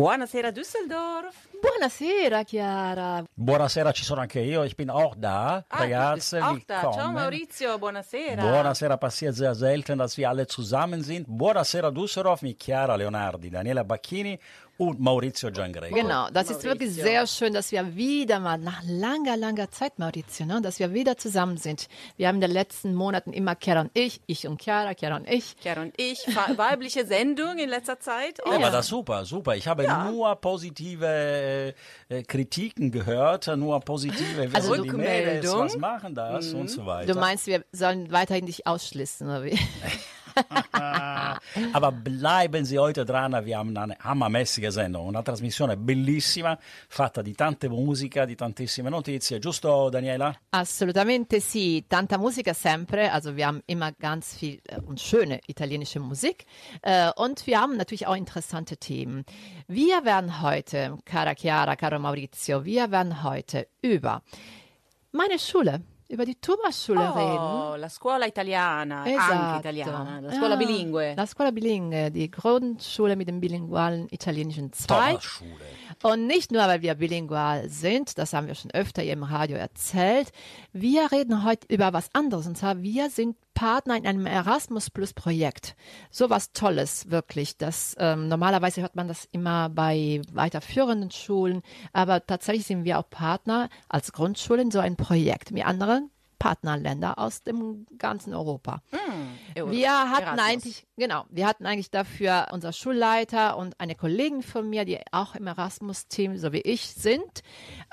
Buonasera Düsseldorf. Buonasera Chiara. Buonasera, ci sono anche io. Ich bin auch da. Ah, Ragazze, auch da. Ciao. Maurizio, buonasera. Buonasera, passiert sehr selten, dass wir alle zusammen sind. Buonasera Düsseldorf mit Chiara Leonardi, Daniela Bacchini und Maurizio Giangreco. Genau, das ist wirklich Maurizio. sehr schön, dass wir wieder mal nach langer, langer Zeit, Maurizio, ne, dass wir wieder zusammen sind. Wir haben in den letzten Monaten immer Chiara und ich, ich und Chiara, Chiara und ich. Chiara und ich, weibliche Sendung in letzter Zeit. Ja, aber das ist super, super. Ich habe nur positive äh, äh, Kritiken gehört, nur positive Also also die Mädels, was machen das und so weiter. Du meinst, wir sollen weiterhin dich ausschließen, oder wie? Aber bleiben Sie heute dran, wir haben eine hammermäßige Sendung, una trasmissione bellissima, fatta di tante musica, di tantissime notizie, giusto Daniela? Assolutamente sì, tanta Musica sempre. Also wir haben immer ganz viel äh, und schöne italienische Musik. Äh, und wir haben natürlich auch interessante Themen. Wir werden heute, cara Chiara, caro Maurizio, wir werden heute über meine Schule, über die Thomas-Schule reden. Oh, la scuola italiana, Esatto. anche italiana, la scuola Ah, bilingue. La scuola bilingue, die Grundschule mit dem bilingualen italienischen Zweig. Thomas Schule. Und nicht nur, weil wir bilingual sind, das haben wir schon öfter hier im Radio erzählt. Wir reden heute über was anderes. Und zwar, wir sind Partner in einem Erasmus Plus Projekt. So was Tolles, wirklich. Das, ähm, normalerweise hört man das immer bei weiterführenden Schulen. Aber tatsächlich sind wir auch Partner als Grundschule in so ein Projekt mit anderen Partnerländer aus dem ganzen Europa. Euro- Wir hatten Erasmus. eigentlich, genau, wir hatten eigentlich dafür unser Schulleiter und eine Kollegin von mir, die auch im Erasmus-Team, so wie ich, sind.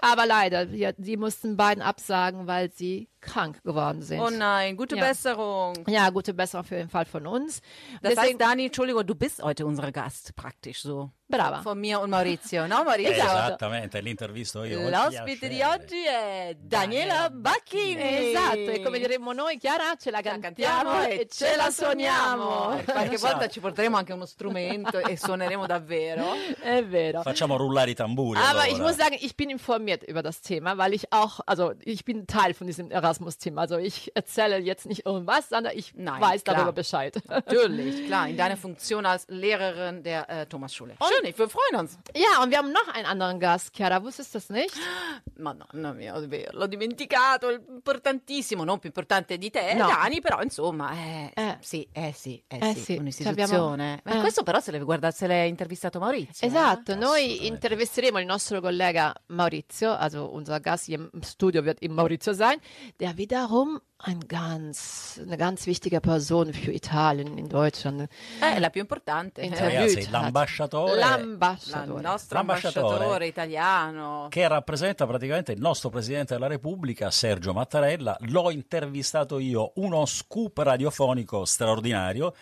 Aber leider, wir, die mussten beiden absagen, weil sie krank geworden sind. Oh nein, gute Ja. Besserung. ja, gute Besserung für den Fall von uns. Das Deswegen, heißt, Dani, Entschuldigung, du bist heute unser Gast praktisch so. Brava. Von mir und Maurizio, no Maurizio? Esattamente, l'intervisto io. L'ospite di oggi è Daniela Bacchini. Esatto, e come diremmo noi, Chiara, ce la cantiamo e ce la suoniamo. Qualche Esatto. volta ci porteremo anche uno strumento e suoneremo davvero. È vero. Facciamo rullare i tamburi. Aber allora. ich muss sagen, ich bin informiert über das Thema, weil ich auch, also ich bin Teil von diesem Erasmus-Team. Also ich erzähle jetzt nicht irgendwas, sondern ich Nein, weiß klar. darüber Bescheid. Natürlich, klar, in deiner Funktion als Lehrerin der äh, Thomasschule. Schön, ich, wir freuen uns. ja, und wir haben noch einen anderen Gast, Chiara. Wusstest du das nicht? Madonna mia, vero, l'ho dimenticato, importantissimo, non più importante di te, No. Dani, però insomma, eh, Eh. sì, eh sì, eh, Eh sì, sì, un'istituzione. abbiamo- eh. questo però se l'è, guarda, se l'è intervistato Maurizio. eh? Esatto, noi intervisteremo il nostro collega Maurizio, also unser Gast hier im Studio wird eben Maurizio sein, der wiederum ein ganz, eine ganz wichtige Person für Italien in Deutschland Eh, è la più importante. interviewt Ragazzi, l'ambasciatore La- L'ambasciatore. il nostro ambasciatore italiano. che rappresenta praticamente il nostro Presidente della Repubblica, Sergio Mattarella. L'ho intervistato io, uno scoop radiofonico straordinario.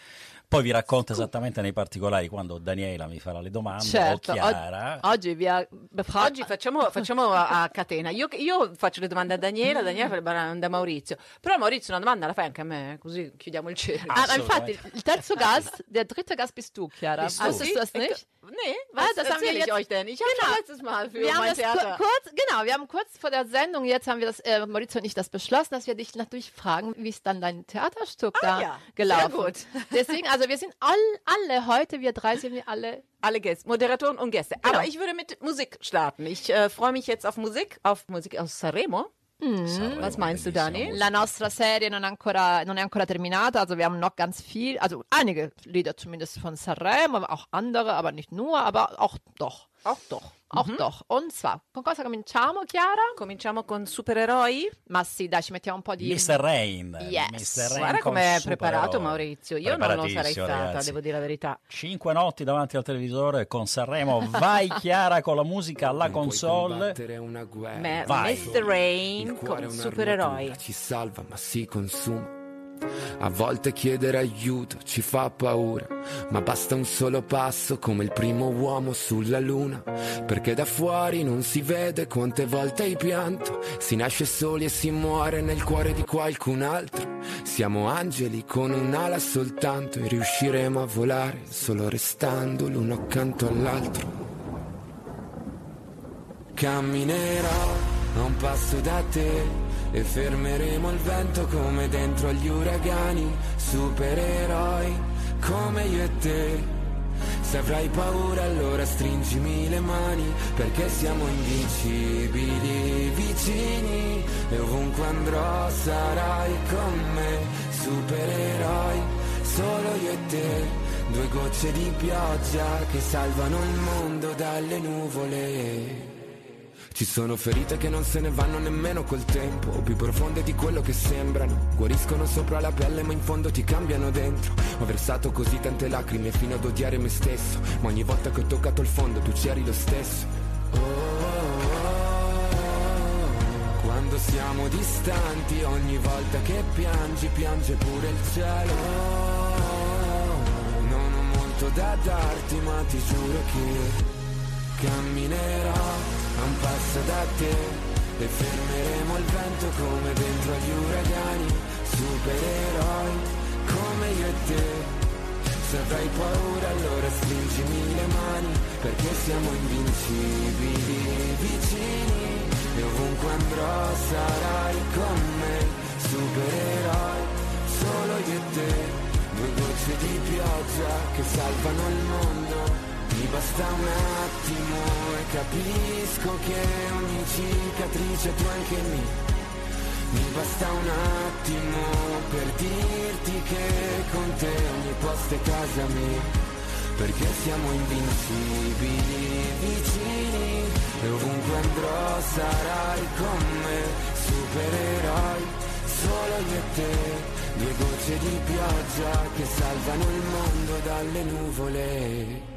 Poi vi racconto esattamente nei particolari quando Daniela mi farà le domande Certo, o Chiara. oggi wir befragen. Oggi facciamo, facciamo a, a catena. Io, io faccio le domande a Daniela, Daniela fa le domande a Maurizio. Però Maurizio una domanda la fai anche a me, così chiudiamo il cerchio. Ah, infatti, il terzo Gast, der dritte Gast bist du, Chiara. Bist du? Wusstest du das nicht? Nee, Ah, was das haben wir ich euch denn? Ich habe Genau. letztes Mal für Wir haben mein das ku- Theater... kurz, genau, wir haben kurz vor der Sendung, jetzt haben wir das, äh, Maurizio und ich das beschlossen, dass wir dich natürlich fragen, wie ist dann dein Theaterstück da Ah, ja, gelaufen? sehr gut. Deswegen, also wir sind all, alle heute, wir drei sind wir alle Alle Gäste, Moderatoren und Gäste. Genau. Aber ich würde mit Musik starten. Ich äh, freue mich jetzt auf Musik, auf Musik aus Sanremo. Sanremo, Was meinst du, Dani? La nostra serie non, ancora, non è ancora terminata, also wir haben noch ganz viel, also einige Lieder zumindest von Sanremo, aber auch andere, aber nicht nur, aber auch doch. Auch doch. Auch doch. Und zwar, con cosa cominciamo, Chiara? Cominciamo con supereroi. Ma sì, dai, ci mettiamo un po' di... Mr. Rain. Yes. Mr. Rain Guarda com'è Supereroi. preparato Maurizio. Io non lo sarei stata, ragazzi. devo dire la verità. Cinque notti davanti al televisore con Sanremo. Vai Chiara con la musica alla Puoi console. una guerra. Ma- Vai. Mr. Rain è con supereroi. Ci salva ma si consuma. A volte chiedere aiuto ci fa paura, ma basta un solo passo come il primo uomo sulla luna, perché da fuori non si vede quante volte hai pianto, si nasce soli e si muore nel cuore di qualcun altro. Siamo angeli con un'ala soltanto e riusciremo a volare solo restando l'uno accanto all'altro. Camminerò a un passo da te e fermeremo il vento come dentro agli uragani, supereroi come io e te. Se avrai paura allora stringimi le mani perché siamo invincibili vicini e ovunque andrò sarai con me, supereroi, solo io e te. Due gocce di pioggia che salvano il mondo dalle nuvole. Ci sono ferite che non se ne vanno nemmeno col tempo, più profonde di quello che sembrano. Guariscono sopra la pelle ma in fondo ti cambiano dentro. Ho versato così tante lacrime fino ad odiare me stesso, ma ogni volta che ho toccato il fondo tu c'eri lo stesso. Quando siamo distanti, ogni volta che piangi, piange pure il cielo. Non ho molto da darti, ma ti giuro che camminerò a un passo da te. E fermeremo il vento come dentro agli uragani, supereroi come io e te. Se avrai paura allora stringimi le mani perché siamo invincibili vicini. E ovunque andrò sarai con me, supereroi solo io e te, due gocce di pioggia che salvano il mondo mi basta un attimo e capisco che ogni cicatrice tu anche mi. Mi basta un attimo per dirti che con te ogni posto è casa mia. Perché siamo invincibili vicini e ovunque andrò sarai con me, supereroi solo io e te, due gocce di pioggia che salvano il mondo dalle nuvole.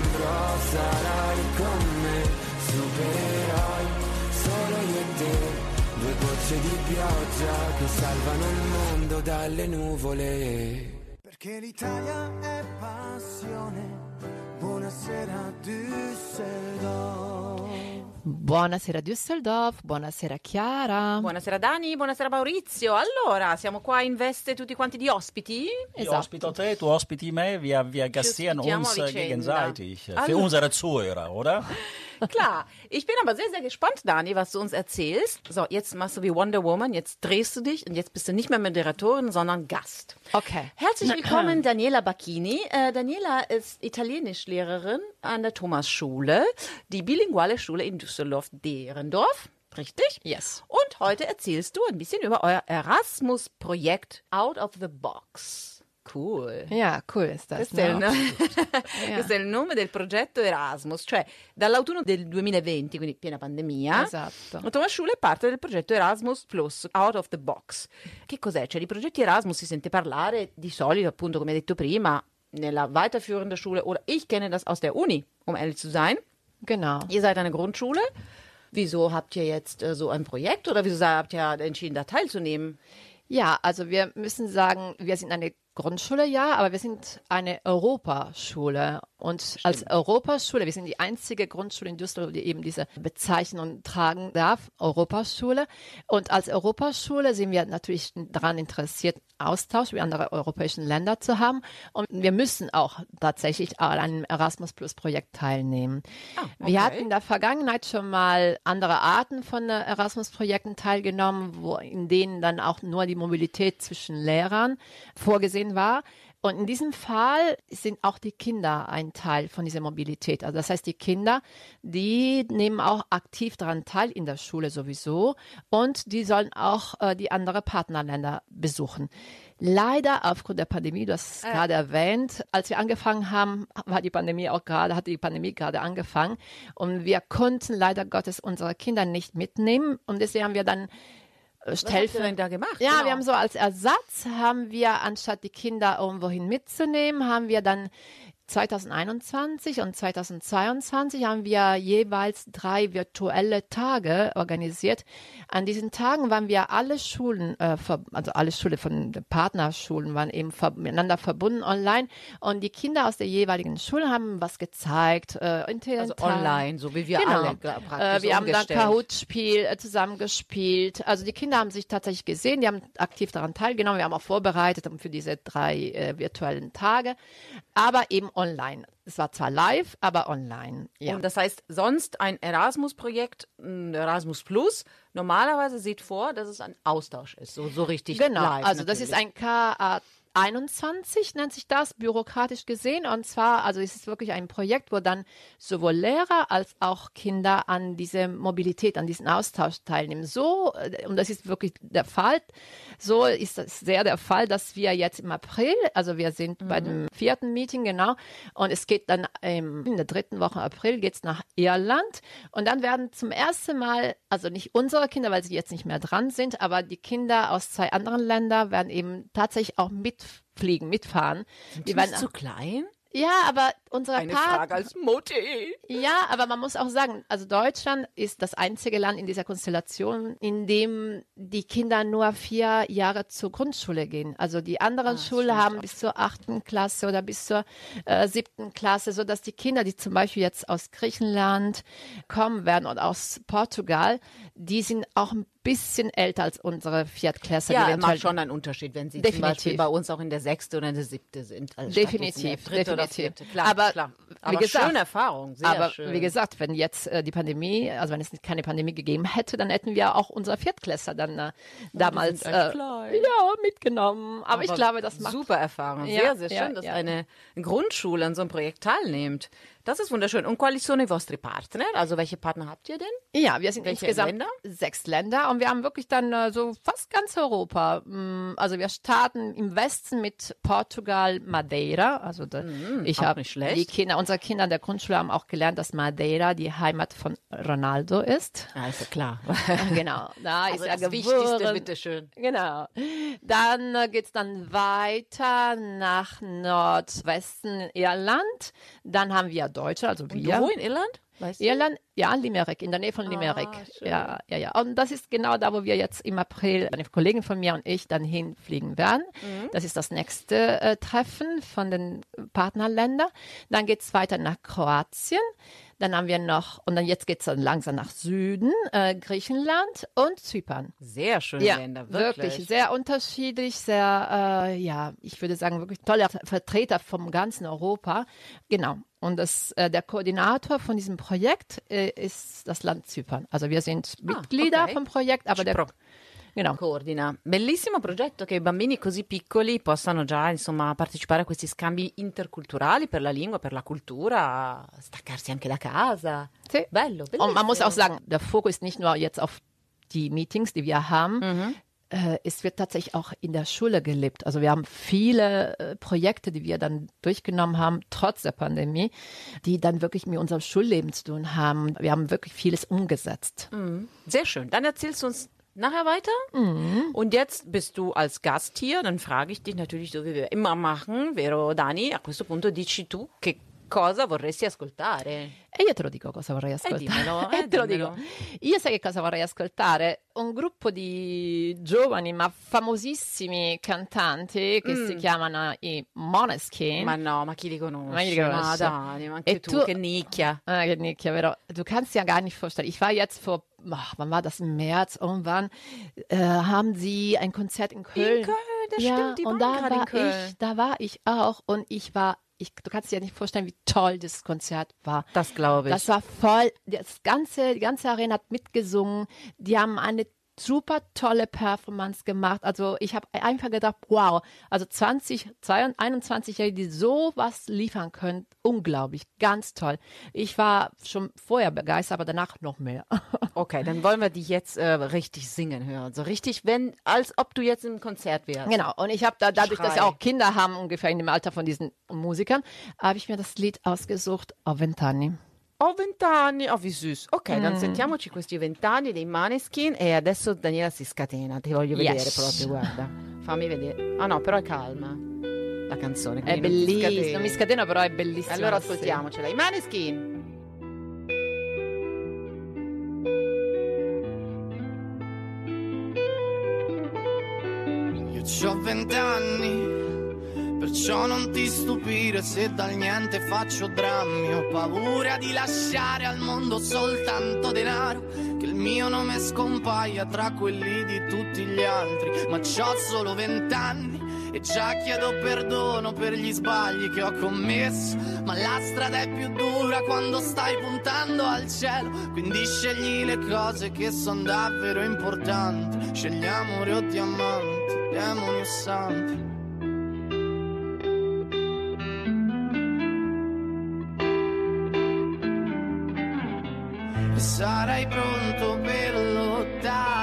Andrò sarai con me, supereroi solo io e te. Due gocce di pioggia che salvano il mondo dalle nuvole. Che l'Italia è passione. Buonasera Düsseldorf. Buonasera Düsseldorf, buonasera Chiara. Buonasera Dani, buonasera Maurizio. Allora, siamo qua in veste tutti quanti di ospiti? Ich ospito te, du ospiti me, wir, wir gastieren uns gegenseitig. äh, Für Allora- unsere Zuhörer, oder? Klar, ich bin aber sehr, sehr gespannt, Dani, was du uns erzählst. So, jetzt machst du wie Wonder Woman, jetzt drehst du dich und jetzt bist du nicht mehr Moderatorin, sondern Gast. Okay. Herzlich willkommen, Daniela Bacchini. Äh, Daniela ist Italienischlehrerin an der Thomasschule, die bilinguale Schule in Düsseldorf-Derendorf. Richtig? Yes. Und heute erzählst du ein bisschen über euer Erasmus-Projekt Out of the Box. Cool. Ja, cool ist das. Questo è, ne? il, questo è il nome del progetto Erasmus, cioè dall'autunno del 2020, quindi piena pandemia. Esatto. Thomas Schule è parte del progetto Erasmus Plus, Out of the Box. Che cos'è? Cioè di progetti Erasmus si sente parlare di solito, appunto, come detto prima, nella weiterführenden Schule oder ich kenne das aus der Uni, um ehrlich zu sein. Genau. Ihr seid eine Grundschule. Wieso habt ihr jetzt äh, so ein Projekt oder wieso habt ihr entschieden, da teilzunehmen? Ja, also wir müssen sagen, wir sind eine Grundschule, ja, aber wir sind eine Europaschule. Und als Europaschule, wir sind die einzige Grundschule in Düsseldorf, die eben diese Bezeichnung tragen darf, Europaschule. Und als Europaschule sind wir natürlich daran interessiert, Austausch mit anderen europäischen Ländern zu haben. Und wir müssen auch tatsächlich an einem Erasmus Plus Projekt teilnehmen. Wir okay. hatten in der Vergangenheit schon mal andere Arten von äh, Erasmus-Projekten teilgenommen, wo in denen dann auch nur die Mobilität zwischen Lehrern vorgesehen war. Und in diesem Fall sind auch die Kinder ein Teil von dieser Mobilität. Also das heißt, die Kinder, die nehmen auch aktiv daran teil in der Schule sowieso und die sollen auch äh, die anderen Partnerländer besuchen. Leider aufgrund der Pandemie, du hast es gerade erwähnt, als wir angefangen haben, war die Pandemie auch gerade, hat die Pandemie gerade angefangen und wir konnten leider Gottes unsere Kinder nicht mitnehmen und deswegen haben wir dann Was habt ihr Stellver- denn da gemacht? ja, Genau. wir haben so als Ersatz, haben wir, anstatt die Kinder irgendwohin mitzunehmen, haben wir dann 2021 und 2022 haben wir jeweils drei virtuelle Tage organisiert. An diesen Tagen waren wir alle Schulen, äh, also alle Schulen von Partnerschulen waren eben ver miteinander verbunden online und die Kinder aus der jeweiligen Schule haben was gezeigt. Äh, in Also online, so wie wir Genau. alle praktisch Äh, wir haben dann. Kahoot-Spiel äh, zusammen gespielt. Also die Kinder haben sich tatsächlich gesehen, die haben aktiv daran teilgenommen. Wir haben auch vorbereitet für diese drei äh, virtuellen Tage, aber eben online. Es war zwar live, aber online. Ja. Und das heißt, sonst ein Erasmus-Projekt, Erasmus Plus, normalerweise sieht vor, dass es ein Austausch ist, so, so richtig Genau, live. also das ist natürlich. ein KA 21 nennt sich das, bürokratisch gesehen. Und zwar, also es ist wirklich ein Projekt, wo dann sowohl Lehrer als auch Kinder an diese Mobilität, an diesen Austausch teilnehmen. So, äh, und das ist wirklich der Fall, so ist das sehr der Fall, dass wir jetzt im April, also wir sind bei dem vierten Meeting, genau, und es geht dann ähm, in der dritten Woche April geht's nach Irland und dann werden zum ersten Mal, also nicht unsere Kinder, weil sie jetzt nicht mehr dran sind, aber die Kinder aus zwei anderen Ländern werden eben tatsächlich auch mitfliegen, mitfahren. Die Die werden, zu klein? ja, aber unsere Eine Part- Frage als Mutti. ja, aber man muss auch sagen, also Deutschland ist das einzige Land in dieser Konstellation, in dem die Kinder nur vier Jahre zur Grundschule gehen. Also die anderen Schulen haben bis zur achten Klasse oder bis zur äh, siebten Klasse, so dass die Kinder, die zum Beispiel jetzt aus Griechenland kommen werden und aus Portugal, die sind auch ein bisschen älter als unsere Viertklässler. Ja, eventuell- macht schon einen Unterschied, wenn sie Definitiv. zum Beispiel bei uns auch in der sechste oder in der siebte sind. Also Definitiv, dritte oder definitiv. vierte. Klar, Aber klar. wie Aber gesagt- schöne Erfahrung, sehr Aber schön. wie gesagt, wenn jetzt äh, die Pandemie, also wenn es keine Pandemie gegeben hätte, dann hätten wir auch unser Viertklässler dann äh, damals sind echt äh, ja mitgenommen. Aber, ich glaube, das macht super Erfahrung. Ja, Sehr, sehr ja, schön, dass eine Grundschule an so einem Projekt teilnimmt. Das ist wunderschön. Und quali sono i vostri partner? Also welche Partner habt ihr denn? Ja, wir sind Welche insgesamt Länder? sechs Länder und wir haben wirklich dann äh, so fast ganz Europa. Mm, Also wir starten im Westen mit Portugal, Madeira. Also da, ich auch habe nicht schlecht. die Kinder, unsere Kinder an der Grundschule haben auch gelernt, dass Madeira die Heimat von Ronaldo ist. Ja, ist ja klar. genau, da Also ist er das Wichtigste, geboren. bitteschön. Genau. Dann äh, geht's dann weiter nach Nordwesten Irland. Dann haben wir Deutsche, also Und wir. wo in Irland? Weißt du? Irland, ja, Limerick, in der Nähe von Limerick. schön. ja, ja, ja. Und das ist genau da, wo wir jetzt im April, eine Kollegin von mir und ich, dann hinfliegen werden. Das ist das nächste äh, Treffen von den Partnerländern. Dann geht's weiter nach Kroatien. Dann haben wir noch, und dann jetzt geht's dann langsam nach Süden, äh, Griechenland und Zypern. Sehr schöne Ja, Länder, wirklich. wirklich. sehr unterschiedlich, sehr, äh, ja, ich würde sagen, wirklich tolle Vertreter vom ganzen Europa. Genau. Und das, äh, der Koordinator von diesem Projekt äh, ist das Land Zypern. Also wir sind Mitglieder Ah, okay. vom Projekt, aber der, Pro- genau. Coordina. Bellissimo progetto che bambini così piccoli possano già insomma partecipare a questi scambi interculturali per la lingua, per la cultura, staccarsi anche da casa. Sì. Bello, bellissimo. Und man muss auch sagen, der Fokus ist nicht nur jetzt auf die Meetings, die wir haben. Mhm. Äh, es wird tatsächlich auch in der Schule gelebt. Also wir haben viele äh, Projekte, die wir dann durchgenommen haben, trotz der Pandemie, die dann wirklich mit unserem Schulleben zu tun haben. Wir haben wirklich vieles umgesetzt. Sehr schön. Dann erzählst du uns nachher weiter. Mhm. Und jetzt bist du als Gast hier. Dann frage ich dich natürlich, so wie wir immer machen, vero Dani? A questo punto dici tu che cosa vorresti ascoltare. E io te lo dico cosa vorrei ascoltare. dimmelo, E eh, te lo dimmelo. dico. Io sai che cosa vorrei ascoltare? Un gruppo di giovani ma famosissimi cantanti che si chiamano i Måneskin. Mm. Ma no, ma chi li conosce? Ma chi li Ma conosce? Dani, ma anche E tu, tu- che nicchia. Ah, che nicchia, vero? Du kannst ja gar nicht vorstellen. Ich war jetzt vor, ach, wann war das? Im März irgendwann, äh, haben sie ein Konzert in Köln. Köln, das ja, stimmt, die und waren da gerade in war Köln. ich, da war ich auch und ich war, ich, du kannst dir ja nicht vorstellen, wie toll das Konzert war. Das glaube ich. Das war voll, das ganze, die ganze Arena hat mitgesungen. Die haben eine super tolle Performance gemacht. Also ich habe einfach gedacht, wow, also 20, 21-Jährige, die sowas liefern können, unglaublich, ganz toll. Ich war schon vorher begeistert, aber danach noch mehr. Okay, dann wollen wir dich jetzt äh, richtig singen hören. So richtig, wenn, als ob du jetzt im Konzert wärst. Genau, und ich habe da, dadurch, dass Schrei. wir auch Kinder haben, ungefähr in dem Alter von diesen Musikern, habe ich mir das Lied ausgesucht, Vent'anni. Ho vent'anni, oh wie süß. Ok, Mm. sentiamoci questi vent'anni dei Maneskin e adesso Daniela si scatena, ti voglio vedere Yes. proprio, guarda. Fammi vedere. Ah no, però è calma. la canzone. È quindi non mi scateno, però è bellissimo. Allora sì. ascoltiamocela. I Maneskin. Io ho vent'anni, perciò non ti stupire se dal niente faccio drammi. Ho paura di lasciare al mondo soltanto denaro, che il mio nome scompaia tra quelli di tutti gli altri. Ma c'ho solo vent'anni e già chiedo perdono per gli sbagli che ho commesso. Ma la strada è più dura quando stai puntando al cielo, quindi scegli le cose che sono davvero importanti. Scegli amore o diamanti, demoni o santi. Sarai pronto per lottare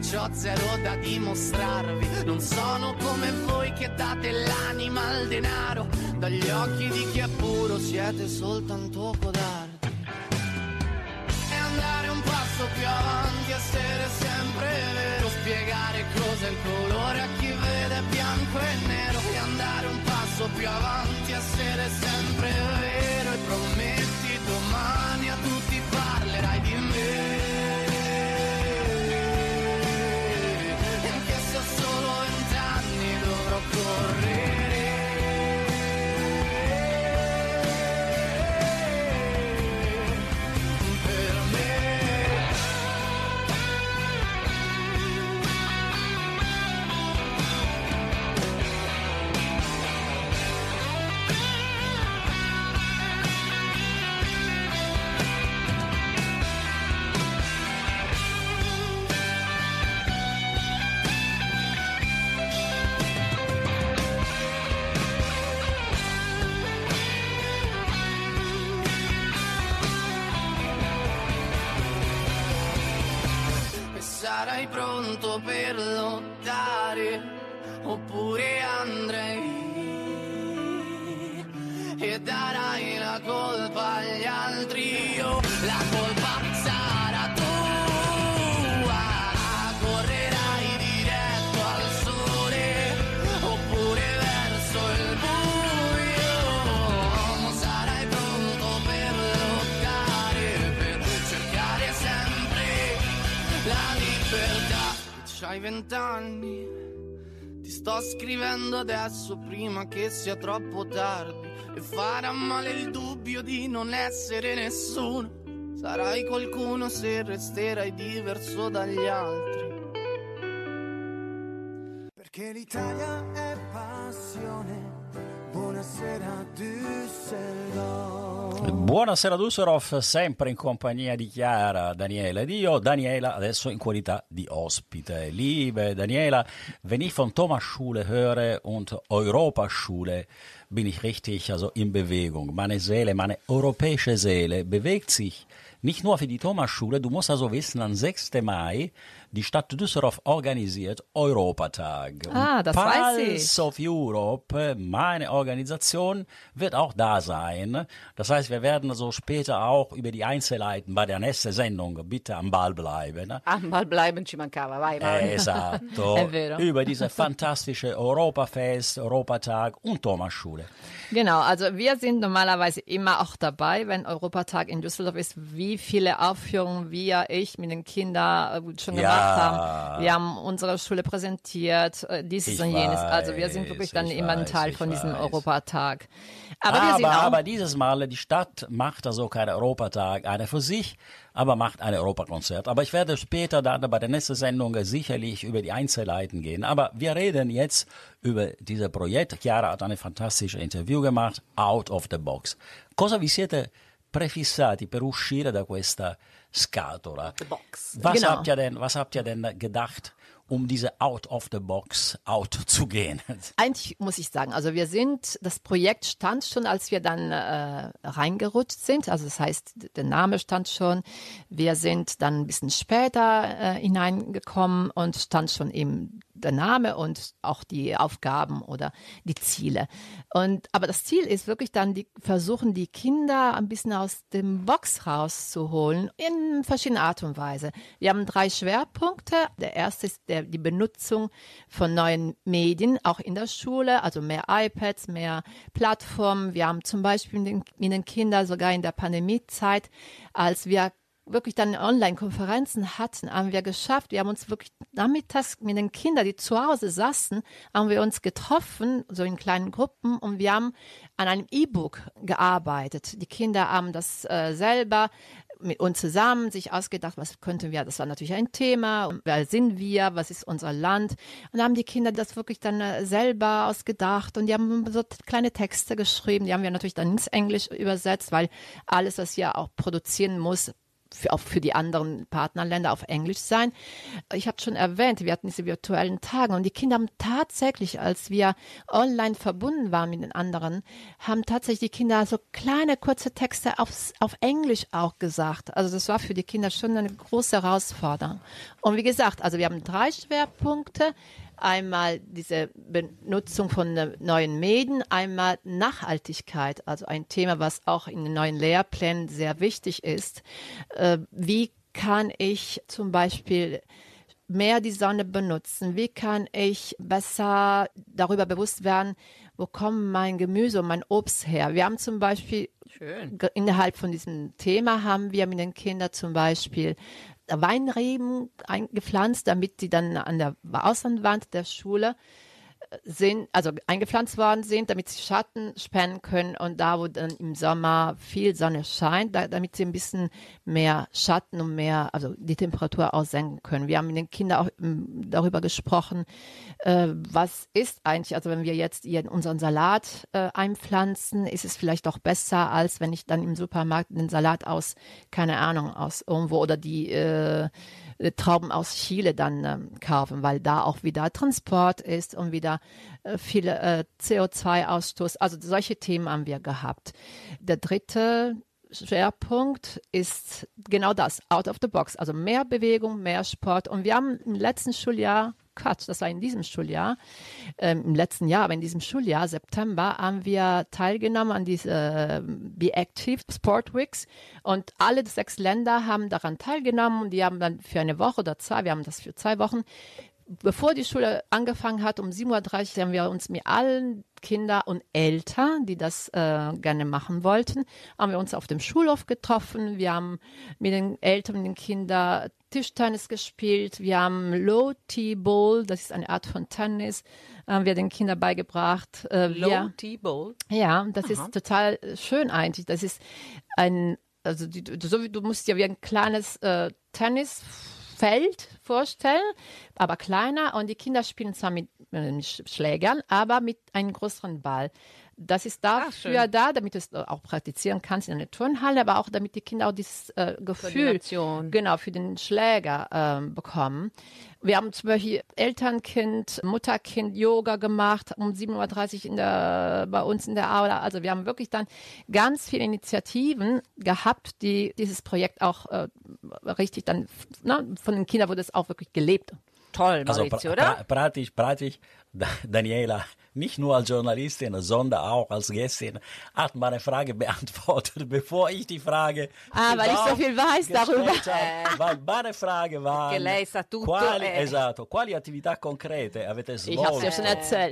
c'ho zero da dimostrarvi. Non sono come voi che date l'anima al denaro. Dagli occhi di chi è puro siete soltanto codardi. E andare un passo più avanti, essere sempre vero, spiegare cos'è il colore a chi vede bianco e nero. E andare un passo più avanti, essere sempre vero pronto per lottare vent'anni, ti sto scrivendo adesso prima che sia troppo tardi e farà male il dubbio di non essere nessuno. Sarai qualcuno se resterai diverso dagli altri. Perché l'Italia è passione. Buonasera Düsseldorf. Buonasera Dusserov, sempre in compagnia di Chiara, Daniela ed io. Daniela adesso in qualità di ospite. Liebe Daniela, wenn ich von Thomas Schule höre und Europaschule, bin ich richtig also in Bewegung. Meine Seele, meine europäische Seele bewegt sich nicht nur für die Thomas-Schule. Du musst also wissen, am 6. Mai, die Stadt Düsseldorf organisiert Europatag. Ah, das weiß ich. Pulse of Europe, meine Organisation, wird auch da sein. Das heißt, wir werden also später auch über die Einzelheiten bei der nächsten Sendung bitte am Ball bleiben. Am Ball bleiben ci mancava, vai, vai. Esatto. Über diese fantastische Europafest, Europatag und Thomas-Schule. Genau, also wir sind normalerweise immer auch dabei, wenn Europatag in Düsseldorf ist. Wie viele Aufführungen wir, ich mit den Kindern äh, schon Ja. Gemacht haben. Wir haben unsere Schule präsentiert, äh, dieses Ich und jenes. Also wir sind wirklich dann immer ein Teil von diesem weiß. Europatag. Aber, Aber, auch aber dieses Mal, die Stadt macht also keinen Europatag, eine für sich, aber macht ein Europakonzert. Aber ich werde später dann bei der nächsten Sendung sicherlich über die Einzelheiten gehen. Aber wir reden jetzt über dieses Projekt. Chiara hat ein fantastisches Interview gemacht, Out of the Box. Cosa vi siete prefissati per uscire da questa scatola? The box. Was, Genau. habt ihr denn, was habt ihr denn gedacht, um diese Out of the Box out zu gehen? Eigentlich muss ich sagen, also wir sind, das Projekt stand schon, als wir dann äh, reingerutscht sind. Also das heißt, der Name stand schon. Wir sind dann ein bisschen später äh, hineingekommen und stand schon eben der Name und auch die Aufgaben oder die Ziele. Und aber das Ziel ist wirklich dann, die versuchen die Kinder ein bisschen aus dem Box rauszuholen in verschiedene Art und Weise. Wir haben drei Schwerpunkte. Der erste ist der, die Benutzung von neuen Medien, auch in der Schule, also mehr iPads, mehr Plattformen. Wir haben zum Beispiel mit den, den Kindern sogar in der Pandemiezeit, als wir wirklich dann Online-Konferenzen hatten, haben wir geschafft. Wir haben uns wirklich nachmittags mit den Kindern, die zu Hause saßen, haben wir uns getroffen, so in kleinen Gruppen, und wir haben an einem E-Book gearbeitet. Die Kinder haben das äh, selber mit uns zusammen sich ausgedacht, was könnten wir, das war natürlich ein Thema, wer sind wir, was ist unser Land und da haben die Kinder das wirklich dann äh, selber ausgedacht und die haben so kleine Texte geschrieben, die haben wir natürlich dann ins Englisch übersetzt, weil alles, was wir auch produzieren muss, für, auch für die anderen Partnerländer auf Englisch sein. Ich habe schon erwähnt, wir hatten diese virtuellen Tage und die Kinder haben tatsächlich, als wir online verbunden waren mit den anderen, haben tatsächlich die Kinder so kleine kurze Texte auf, auf Englisch auch gesagt. Also das war für die Kinder schon eine große Herausforderung. Und wie gesagt, also wir haben drei Schwerpunkte. Einmal diese Benutzung von äh, neuen Medien, einmal Nachhaltigkeit, also ein Thema, was auch in den neuen Lehrplänen sehr wichtig ist. Äh, wie kann ich zum Beispiel mehr die Sonne benutzen? Wie kann ich besser darüber bewusst werden, wo kommen mein Gemüse und mein Obst her? Wir haben zum Beispiel Schön. innerhalb von diesem Thema haben wir mit den Kindern zum Beispiel Weinreben eingepflanzt, damit die dann an der Außenwand der Schule sind, also eingepflanzt worden sind, damit sie Schatten spenden können und da, wo dann im Sommer viel Sonne scheint, da, damit sie ein bisschen mehr Schatten und mehr, also die Temperatur aussenken können. Wir haben mit den Kindern auch darüber gesprochen, äh, was ist eigentlich, also wenn wir jetzt hier unseren Salat äh, einpflanzen, ist es vielleicht doch besser, als wenn ich dann im Supermarkt den Salat aus, keine Ahnung, aus irgendwo oder die äh, Trauben aus Chile dann ähm, kaufen, weil da auch wieder Transport ist und wieder äh, viel äh, CO2-Ausstoß. Also solche Themen haben wir gehabt. Der dritte Schwerpunkt ist genau das, out of the box, also mehr Bewegung, mehr Sport. Und wir haben im letzten Schuljahr, Quatsch, das war in diesem Schuljahr, ähm, im letzten Jahr, aber in diesem Schuljahr, September, haben wir teilgenommen an dieser äh, Be Active Sport Weeks. Und alle sechs Länder haben daran teilgenommen und die haben dann für eine Woche oder zwei, wir haben das für zwei Wochen, bevor die Schule angefangen hat, um 7.30 Uhr haben wir uns mit allen Kinder und Eltern, die das äh, gerne machen wollten, haben wir uns auf dem Schulhof getroffen. Wir haben mit den Eltern und den Kindern Tischtennis gespielt. Wir haben Low T-Ball, das ist eine Art von Tennis, haben wir den Kindern beigebracht. Äh, Low Tea Bowl. ja, das ist total äh, schön eigentlich. Das ist ein, also die, du, so wie du musst dir wie ein kleines äh, Tennisfeld vorstellen, aber kleiner und die Kinder spielen zwar mit äh, Sch- Schlägern, aber mit einem größeren Ball. Das ist dafür schön. da, damit du es auch praktizieren kannst in einer Turnhalle, aber auch damit die Kinder auch dieses äh, Gefühl genau für den Schläger ähm, bekommen. Wir haben zum Beispiel Elternkind, Mutterkind Yoga gemacht um 7.30 Uhr in der, bei uns in der Aula. Also wir haben wirklich dann ganz viele Initiativen gehabt, die dieses Projekt auch äh, richtig dann, na, von den Kindern wurde es auch wirklich gelebt. Toll, Also Maurizio, pra oder? pra praktisch, praktisch, Da- Daniela, nicht nur als Journalistin, sondern auch als Gästin, hat meine Frage beantwortet, bevor ich die Frage Ah, weil ich so viel weiß darüber. habe. Weil meine Frage war, quali, eh. esatto, quali attività concrete avete Ich svolto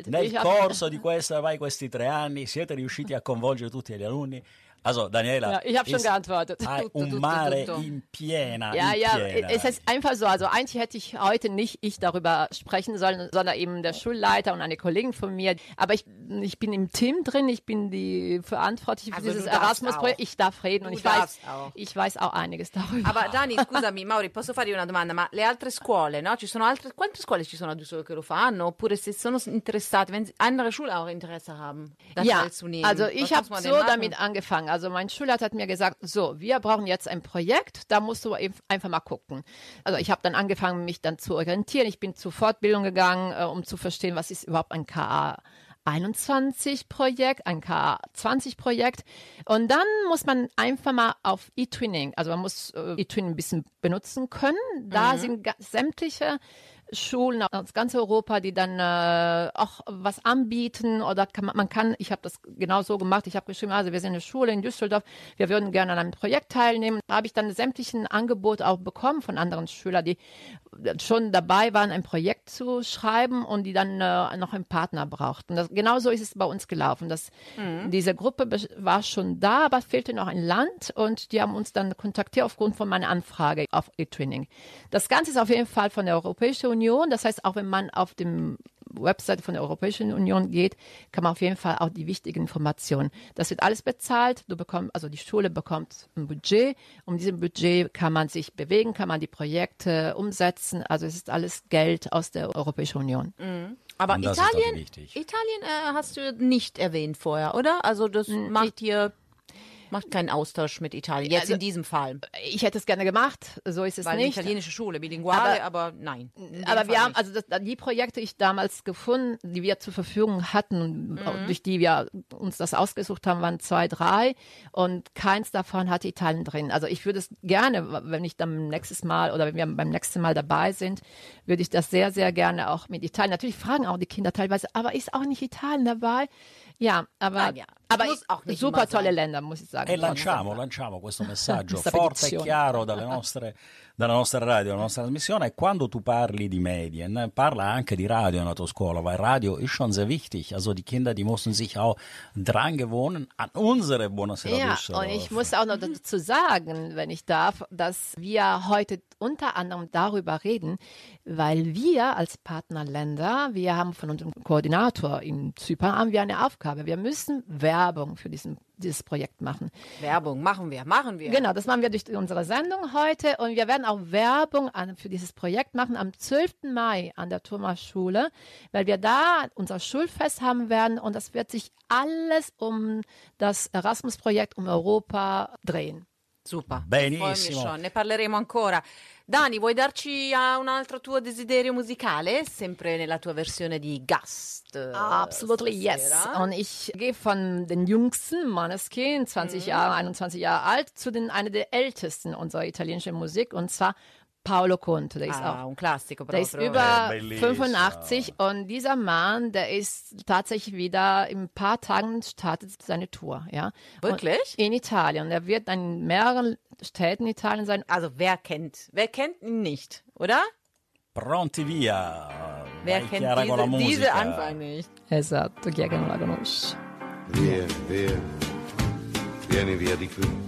nel Ich corso di questa, questi tre anni? Siete riusciti a coinvolgere tutti gli alunni? Also Daniela, Ja, ich habe schon geantwortet. tutto, mare in piena, Ja, in ja, piena. es ist einfach so. Also eigentlich hätte ich heute nicht ich darüber sprechen sollen, sondern eben der Schulleiter und eine Kollegin von mir. Aber ich, ich bin im Team drin, ich bin die Verantwortliche für Also dieses Erasmus-Projekt. Ich darf reden und Du ich weiß, auch. ich weiß auch einiges darüber. Aber Dani, scusami, Mauri, posso fargli una domanda? Ma le altre scuole, no? Ci sono altre, quante scuole ci sono a Düsseldorf che lo fanno? Oppure se sono interessate, wenn andere Schulen auch Interesse haben, das ja, teilzunehmen? also Was ich muss habe so machen? damit angefangen. Also mein Schulleiter hat mir gesagt, so, wir brauchen jetzt ein Projekt, da musst du einfach mal gucken. Also ich habe dann angefangen, mich dann zu orientieren. Ich bin zur Fortbildung gegangen, äh, um zu verstehen, was ist überhaupt ein KA 21-Projekt, ein K20-Projekt. Und dann muss man einfach mal auf E-Twinning, also man muss äh, E-Twinning ein bisschen benutzen können. Da sind ga- sämtliche Schulen aus ganz Europa, die dann äh, auch was anbieten oder kann man, man kann, ich habe das genau so gemacht, ich habe geschrieben, also wir sind eine Schule in Düsseldorf, wir würden gerne an einem Projekt teilnehmen. Da habe ich dann sämtlichen Angebote auch bekommen von anderen Schülern, die schon dabei waren, ein Projekt zu schreiben und die dann äh, noch einen Partner brauchten. Das, genau so ist es bei uns gelaufen. Das, Diese Gruppe war schon da, aber fehlte noch ein Land und die haben uns dann kontaktiert aufgrund von meiner Anfrage auf E-Twinning. Das Ganze ist auf jeden Fall von der Europäischen Union. Das heißt, auch wenn man auf dem Webseite von der Europäischen Union geht, kann man auf jeden Fall auch die wichtigen Informationen. Das wird alles bezahlt. Du bekommst, also die Schule bekommt ein Budget. Um diesem Budget kann man sich bewegen, kann man die Projekte umsetzen. Also es ist alles Geld aus der Europäischen Union. Aber ist auch Italien. Italien äh, hast du nicht erwähnt vorher, oder? Also das macht dir macht keinen Austausch mit Italien. Jetzt Also- in diesem Fall. Ich hätte es gerne gemacht, so ist es Weil eine nicht. italienische Schule, bilinguale, aber, nein. In dem Aber Fall wir haben, nicht. also das, die Projekte, die ich damals gefunden, die wir zur Verfügung hatten, Mhm. durch die wir uns das ausgesucht haben, waren zwei, drei und keins davon hatte Italien drin. Also ich würde es gerne, wenn ich dann nächstes Mal oder wenn wir beim nächsten Mal dabei sind, würde ich das sehr, sehr gerne auch mit Italien. Natürlich fragen auch die Kinder teilweise, aber ist auch nicht Italien dabei? Ja, aber, Ah, ja. Aber Muss auch nicht super tolle. Länder, muss ich sagen. E lanciamo, lanciamo questo messaggio forte e chiaro dalle nostre, dalla nostra radio, dalla nostra trasmissione. E quando tu parli di Medien, parla anche di Radio in der tua Scuola, weil Radio ist schon sehr wichtig. Also die Kinder, die mussten sich auch dran gewöhnen an unsere Buonasera Ja, Düsseldorf. und ich muss auch noch dazu sagen, wenn ich darf, dass wir heute unter anderem darüber reden, weil wir als Partnerländer, wir haben von unserem Koordinator in Zypern, haben wir eine Aufgabe. Wir müssen Werbung für diesen, dieses Projekt machen. Werbung machen wir, machen wir. Genau, das machen wir durch unsere Sendung heute und wir werden auch Werbung an, für dieses Projekt machen am 12. Mai an der Thomas-Schule, weil wir da unser Schulfest haben werden und das wird sich alles um das Erasmus-Projekt um Europa drehen. Super. Benissimo. Ich freue mich schon, ne parleremo ancora. Dani, vuoi darci un altro tuo desiderio musicale? Sempre nella tua versione di Gast. eh, Absolutely yes. Und ich gehe von den jüngsten, Maneskin, 20 Jahre, 21 Jahre alt, zu den einer der ältesten unserer italienischen Musik und zwar Paolo Conte. Der ist Ah, auch un classico Der ist über bellissimo. 85 und dieser Mann, der ist tatsächlich wieder in ein paar Tagen startet seine Tour, ja. Wirklich? Und in Italien. Er wird in mehreren Städten in Italien sein. Also wer kennt, wer kennt ihn nicht, oder? Pronti via. Wer Vai kennt Chiara con diese, diese. Anfang nicht? Esatto, chi è che non la conosce? Vieni, vieni, vieni via di qui.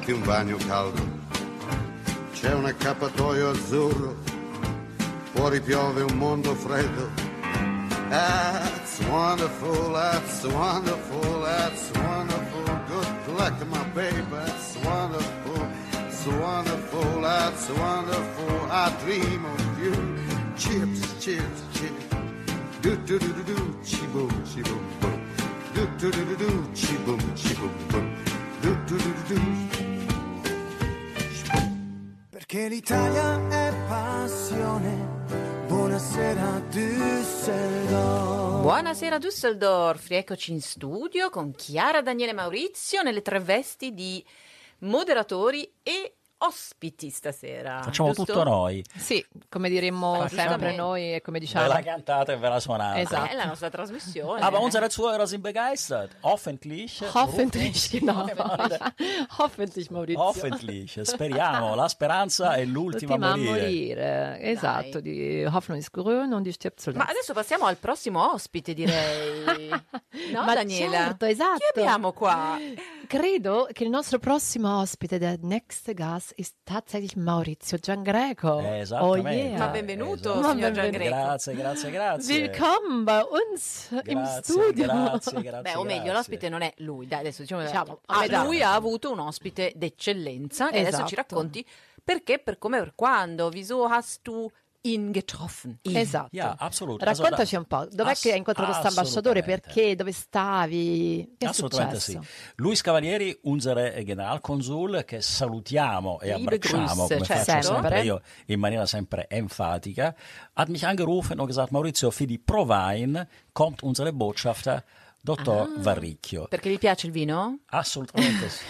fatti un bagno caldo. C'è un accappatoio azzurro, fuori piove un mondo freddo. That's wonderful, that's wonderful, that's wonderful. Good luck, my baby, that's wonderful, it's wonderful, that's wonderful. I dream of you. Chips, chips, chips. Do do do do do, chi boom, chi boom. Do do do do do, chi boom, chi boom boom. Do do do do do. l'Italia è passione. Buonasera Düsseldorf. Buonasera Düsseldorf, rieccoci in studio con Chiara, Daniele Maurizio nelle tre vesti di moderatori e ospiti stasera. Facciamo giusto? tutto noi. Sì, come diremmo Facciamo. sempre noi e come Ve diciamo. la cantate e ve la suonate. Esatto. È la nostra trasmissione. Aber unsere Zuhörer sind begeistert. Hoffentlich. Hoffentlich, genau. Hoffentlich, Maurizio. Hoffentlich. Speriamo. La speranza è l'ultima a L'ultima a morire. morire. Esatto, die Hoffnung ist grün und die stirbt zuletzt. Ma adesso passiamo al prossimo ospite, direi. No, Ma Daniela? certo, esatto. Chi abbiamo qua? Credo che il nostro prossimo ospite, der nächste Gast, ist tatsächlich Maurizio Giangreco. Eh, Oh esattamente. yeah. Ma benvenuto, Esatto. signor. Giangreco. Grazie, grazie, grazie. Willkommen bei uns im Grazie, studio. Grazie, grazie. Beh, o meglio, grazie. l'ospite non è lui, dai, adesso diciamo, Diciamo, Ah, a metà. lui ha avuto un ospite d'eccellenza e adesso ci Esatto. racconti perché, per come, per quando, wieso hast du ihn getroffen? Ihn. Esatto. Absolut. Raccontaci un po', dov'è ass- che hai incontrato questo ambasciatore? Perché? Dove stavi? Che è Assolutamente sì. Luis Cavalieri, unsere Generalkonsul, che salutiamo e abbracciamo, come certo. faccio sempre io, in maniera sempre enfatica, hat mich angerufen und gesagt, Maurizio, für die Prowein kommt unsere Botschafter Dottor Ah. Varricchio. Perché gli piace il vino? Assolutamente sì.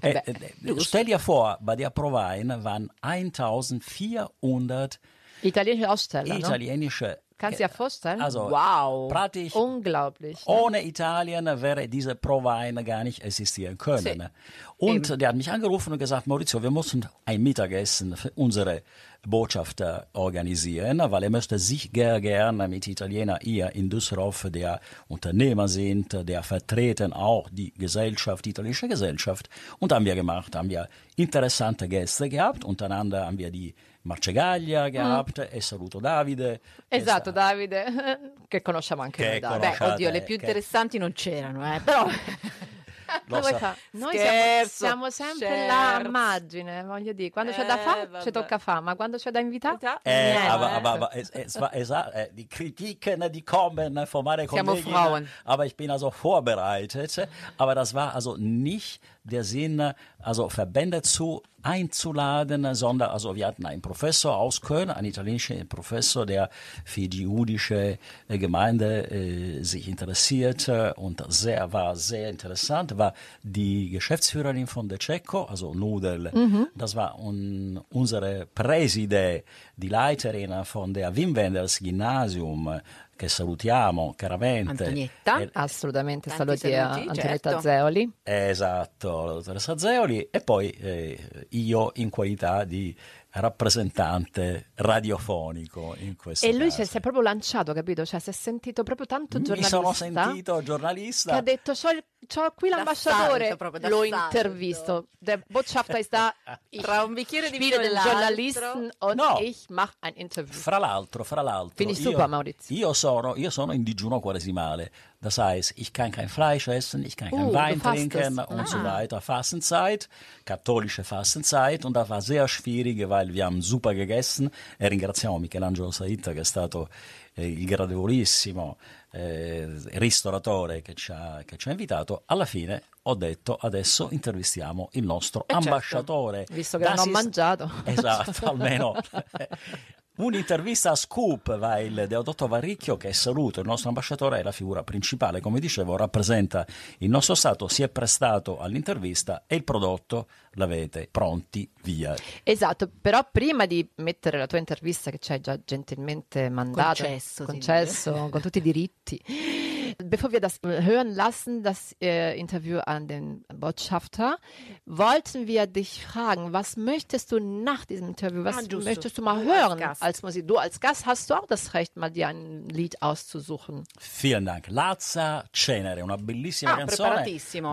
äh, äh, stell dir vor, bei der Prowein waren 1400 Italienische Aussteller, italienische Kannst du dir vorstellen? Also Wow. praktisch Unglaublich. ne? ohne Italien wäre diese Prowein gar nicht existieren können. Und der hat mich angerufen und gesagt, Maurizio, wir müssen ein Mittagessen für unsere Botschafter organisieren, weil er möchte sich sehr gerne mit Italienern hier in Düsseldorf, der Unternehmer sind, der vertreten auch die Gesellschaft, die italienische Gesellschaft. Und haben wir gemacht, haben wir interessante Gäste gehabt, untereinander haben wir die Marcegaglia gehabt, e saluto Davide. che Esatto, sta- Davide, che conosciamo anche Che noi. Beh, oddio, le più che- interessanti non c'erano, eh, però... lo Vuoi sa- fa- Noi siamo, Scherzo, siamo sempre là a scherzo. margine, voglio dire, quando c'è da Eh, fare ci tocca fare, ma quando c'è da invitare... Äh, Niente. aber, aber, aber es, es war, es war, äh, die Kritiken, die kommen von Siamo Kollegen, Frauen. aber ich bin also vorbereitet. Aber das war also nicht der Sinn, also Verbände zu einzuladen, sondern also wir hatten einen Professor aus Köln, einen italienischen Professor, der für die jüdische äh, Gemeinde äh, sich interessierte und sehr war sehr interessant, war die Geschäftsführerin von der Cecco, also Nudel, das war un, unsere Preside, die Leiterin von der Wim Wenders Gymnasium, che salutiamo chiaramente. Antonietta. Eh, Assolutamente, Tanti saluti a saluti, Antonietta certo. Zeoli. Esatto, la dottoressa Zeoli e poi eh, io in qualità di rappresentante radiofonico in questo E lui caso. si è proprio lanciato, capito? Cioè si è sentito proprio tanto Mi giornalista. sono sentito Che giornalista. ha detto, c'ho, il- c'ho qui l'ambasciatore, proprio l'ho intervisto. Der Botschafter ist da, Tra un bicchiere di vino e. Journalisten und No. ich mache ein Interview. Fra l'altro, fra l'altro, io, super, Maurizio. Io sono, io sono in digiuno quaresimale. Das heißt, ich kann kein Fleisch essen, ich kann kein Uh, Wein trinken und so weiter. Fastenzeit, katholische Fastenzeit und das war sehr schwierig, weil wir haben super gegessen. E ringraziamo Michelangelo Saitta che è stato eh, il gradevolissimo eh, ristoratore che ci, ha, che ci, ha, invitato, alla fine ho detto adesso intervistiamo il nostro eh certo, ambasciatore. Certo, visto che non ho mangiato. Esatto, almeno Un'intervista a Scoop va il Deodotto Varricchio che saluto, il nostro ambasciatore è la figura principale, come dicevo, rappresenta il nostro Stato, si è prestato all'intervista e il prodotto l'avete pronti via. Esatto, però prima di mettere la tua intervista che ci hai già gentilmente mandato, concesso, concesso con tutti i diritti, Bevor wir das hören lassen, das äh, Interview an den Botschafter, wollten wir dich fragen, was möchtest du nach diesem Interview, was ah, möchtest du mal hören als, als Musik? Du als Gast hast du auch das Recht, mal dir ein Lied auszusuchen. Vielen Dank. Lazza Cenere, una bellissima ah, Canzone.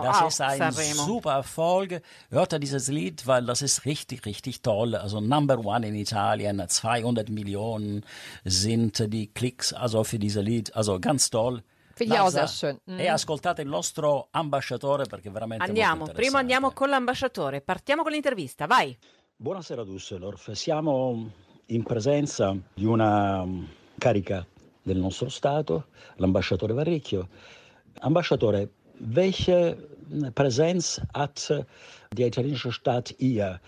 Das ist ein Sanremo. super Erfolg. Hört dieses Lied, weil das ist richtig, richtig toll. Also Number One in Italien, 200 Millionen sind die Klicks also für dieses Lied. Also ganz toll. Sehr schön. Mm. E ascoltate il nostro ambasciatore perché veramente Andiamo, prima andiamo con l'ambasciatore. Partiamo con l'intervista, vai. Buonasera Düsseldorf, siamo in presenza di una mm, carica del nostro Stato, l'ambasciatore Varricchio. Ambasciatore, welche mm, Präsenz hat die italienische Stadt hier?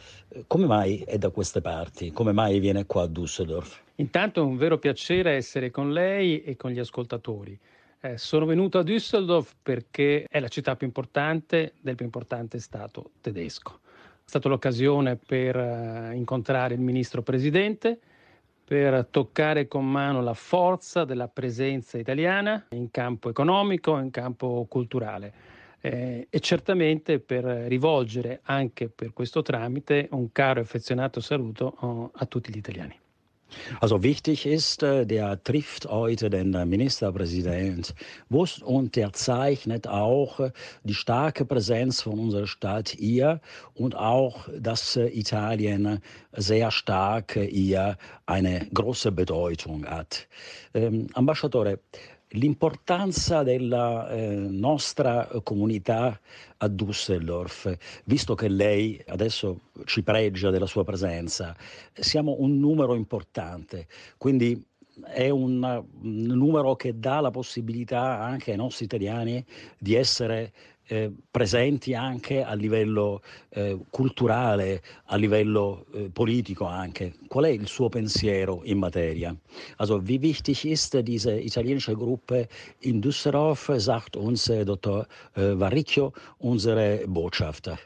Come mai è da queste parti? Come mai viene qua a Düsseldorf? Intanto è un vero piacere essere con lei e con gli ascoltatori. Eh, sono venuto a Düsseldorf perché è la città più importante del più importante Stato tedesco. È stata l'occasione per eh, incontrare il ministro presidente, per toccare con mano la forza della presenza italiana in campo economico, in campo culturale. Eh, e certamente per rivolgere anche per questo tramite un caro e affezionato saluto oh, a tutti gli italiani. Also wichtig ist, äh, der trifft heute den Ministerpräsident und der zeichnet auch äh, die starke Präsenz von unserer Stadt hier und auch, dass äh, Italien sehr stark hier eine große Bedeutung hat. Ähm, Ambasciatore, l'importanza della eh, nostra comunità a Düsseldorf, visto che lei adesso ci pregia della sua presenza, siamo un numero importante, quindi è un numero che dà la possibilità anche ai nostri italiani di essere eh, presenti anche a livello eh, culturale, a livello eh, politico anche. Qual è il suo pensiero in materia? Also wie wichtig ist diese italienische Gruppe in Düsseldorf, sagt uns Dottor äh, Varricchio, unsere Botschafter.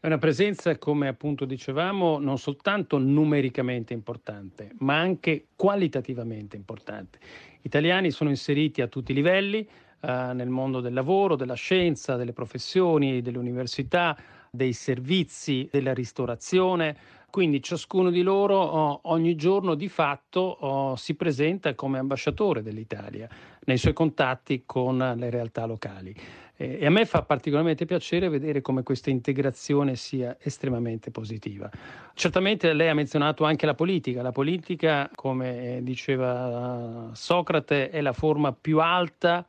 È una presenza, come appunto dicevamo, non soltanto numericamente importante, ma anche qualitativamente importante. Gli italiani sono inseriti a tutti i livelli, eh, nel mondo del lavoro, della scienza, delle professioni, delle università, dei servizi, della ristorazione. Quindi ciascuno di loro oh, ogni giorno di fatto oh, si presenta come ambasciatore dell'Italia nei suoi contatti con le realtà locali. E a me fa particolarmente piacere vedere come questa integrazione sia estremamente positiva. Certamente lei ha menzionato anche la politica. La politica, come diceva Socrate, è la forma più alta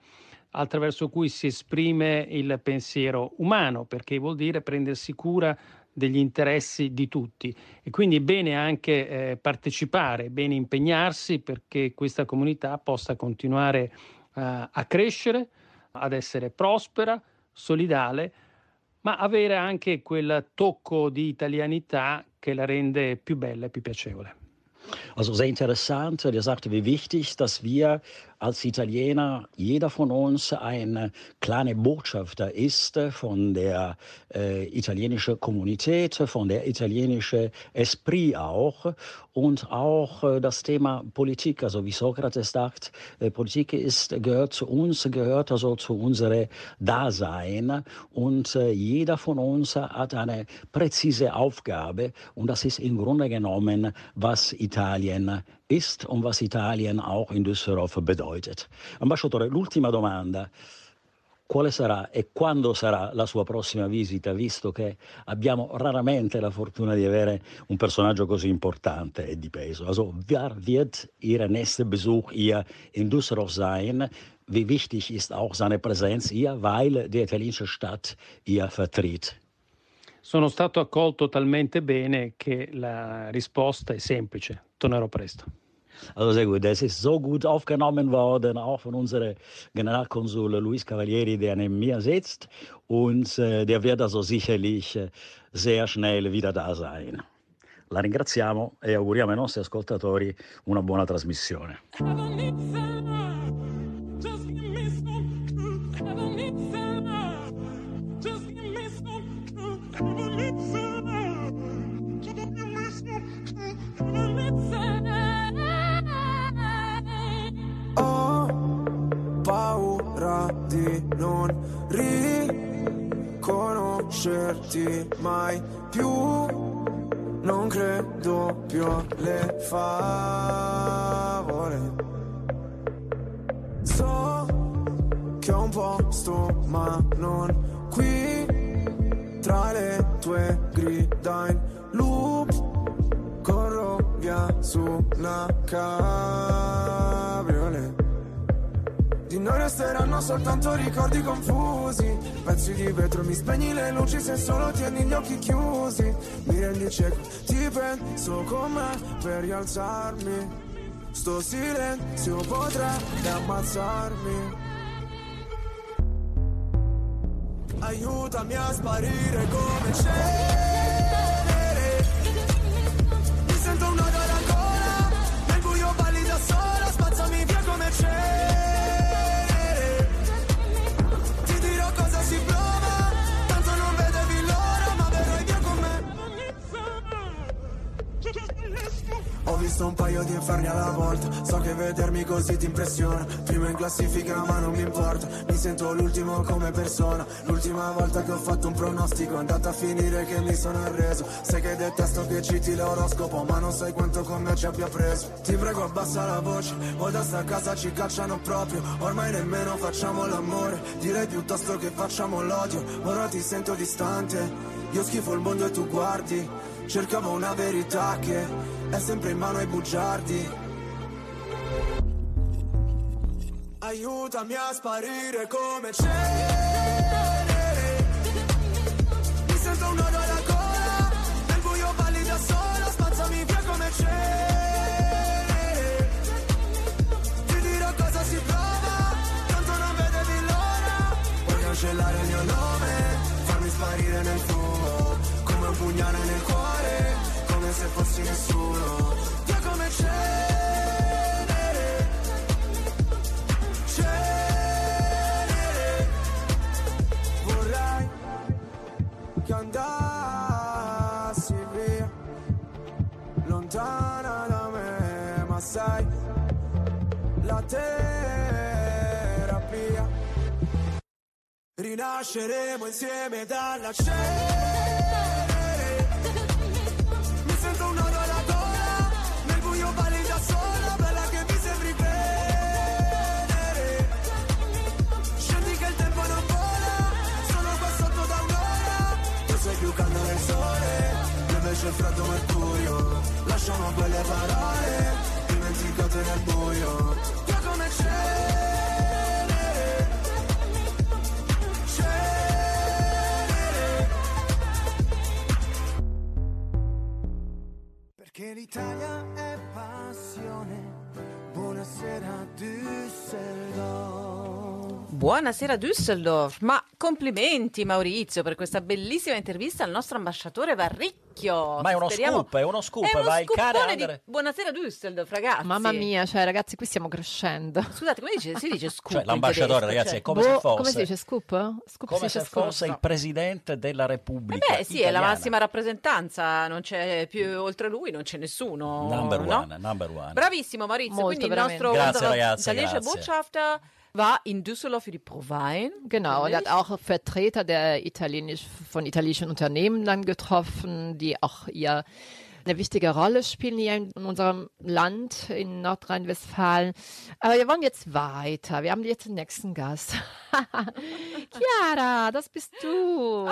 attraverso cui si esprime il pensiero umano, perché vuol dire prendersi cura degli interessi di tutti e quindi è bene anche eh, partecipare, è bene impegnarsi perché questa comunità possa continuare eh, a crescere, ad essere prospera, solidale, ma avere anche quel tocco di italianità che la rende più bella e più piacevole. Also sehr interessant. Er sagte, wie wichtig, dass wir als Italiener, jeder von uns ein kleiner Botschafter ist von der äh, italienischen Kommunität, von der italienischen Esprit auch. Und auch äh, das Thema Politik, also wie Sokrates sagt, äh, Politik ist, gehört zu uns, gehört also zu unserem Dasein. Und äh, jeder von uns hat eine präzise Aufgabe. Und das ist im Grunde genommen, was Italien ist und was Italien auch in Düsseldorf bedeutet. Ambasciatore, l'ultima domanda. Quale sarà e quando sarà la sua prossima visita, visto che abbiamo raramente la fortuna di avere un personaggio così importante e di peso? Also, wer wird Ihr nächster Besuch hier in Düsseldorf sein? Wie wichtig ist auch seine Präsenz hier, weil die italienische Stadt hier vertritt? Sono stato accolto talmente bene che la risposta è semplice. Tornerò presto. Also sehr gut. Das ist so gut aufgenommen worden, auch von unserem Generalkonsul Luis Cavalieri, der neben mir sitzt. Und äh, der wird also sicherlich äh, sehr schnell wieder da sein. La ringraziamo e auguriamo ai nostri ascoltatori una buona trasmissione. Ho paura di non riconoscerti mai più. Non credo più alle favole. So che ho un posto, ma non qui. Tra le tue grida in loop corro via su una cabriolet Di noi resteranno soltanto ricordi confusi. Pezzi di vetro, mi spegni le luci se solo tieni gli occhi chiusi. Mi rendi cieco, ti penso con me per rialzarmi. Sto silenzio potrebbe ammazzarmi. Aiutami a sparire come cenere Visto un paio di inferni alla volta. So che vedermi così ti impressiona. Primo in classifica ma non mi importa. Mi sento l'ultimo come persona. L'ultima volta che ho fatto un pronostico È andata a finire che mi sono arreso. Sai che detesto che citi l'oroscopo Ma non sai quanto con me ci abbia preso. Ti prego abbassa la voce. O da sta casa ci cacciano proprio. Ormai nemmeno facciamo l'amore. Direi piuttosto che facciamo l'odio. Ora ti sento distante. Io schifo il mondo e tu guardi. Cercavo una verità che è sempre in mano ai bugiardi. Aiutami a sparire come cenere. Mi sento un nodo alla gola Nel buio balli da sola Spazzami via come cenere. Ti dirò cosa si prova Tanto non vedevi l'ora. Puoi cancellare il mio nome Farmi sparire nel fumo Come un pugnale nel cuore se fossi nessuno. Via come cenere. Cenere Vorrei che andassi via. Lontana da me Ma sai La terapia Rinasceremo insieme dalla cenere Io invece il freddo mercurio Lasciamo quelle parole Dimenticate nel buio Via come Cenere Perché l'Italia è passione. Buonasera Düsseldorf. Buonasera Düsseldorf, ma complimenti Maurizio per questa bellissima intervista al nostro ambasciatore Varricchio. Ma è uno Speriamo- scoop, è uno scoop, È uno vai, care scoopone di. Buonasera Düsseldorf, ragazzi. Mamma mia, cioè ragazzi, qui stiamo crescendo. Scusate, come dice, si dice scoop? Cioè, l'ambasciatore, tedesco? ragazzi, Cioè- è come Boh, se fosse, come si dice scoop? Scoop come si se scoop. fosse il presidente della Repubblica. Eh beh, sì, è la italiana. massima rappresentanza, non c'è più oltre lui, non c'è nessuno. Number no? one, number one. Bravissimo Maurizio, Molto, quindi il veramente. nostro Grazie, ragazzi, grazie. Botschafter war in Düsseldorf für die Prowein. Genau, und er hat auch Vertreter der italienisch, von italienischen Unternehmen dann getroffen, die auch ihr eine wichtige Rolle spielen hier in unserem Land in Nordrhein-Westfalen. Aber wir wollen jetzt weiter. Wir haben jetzt den nächsten Gast. Chiara, das bist du. Oh,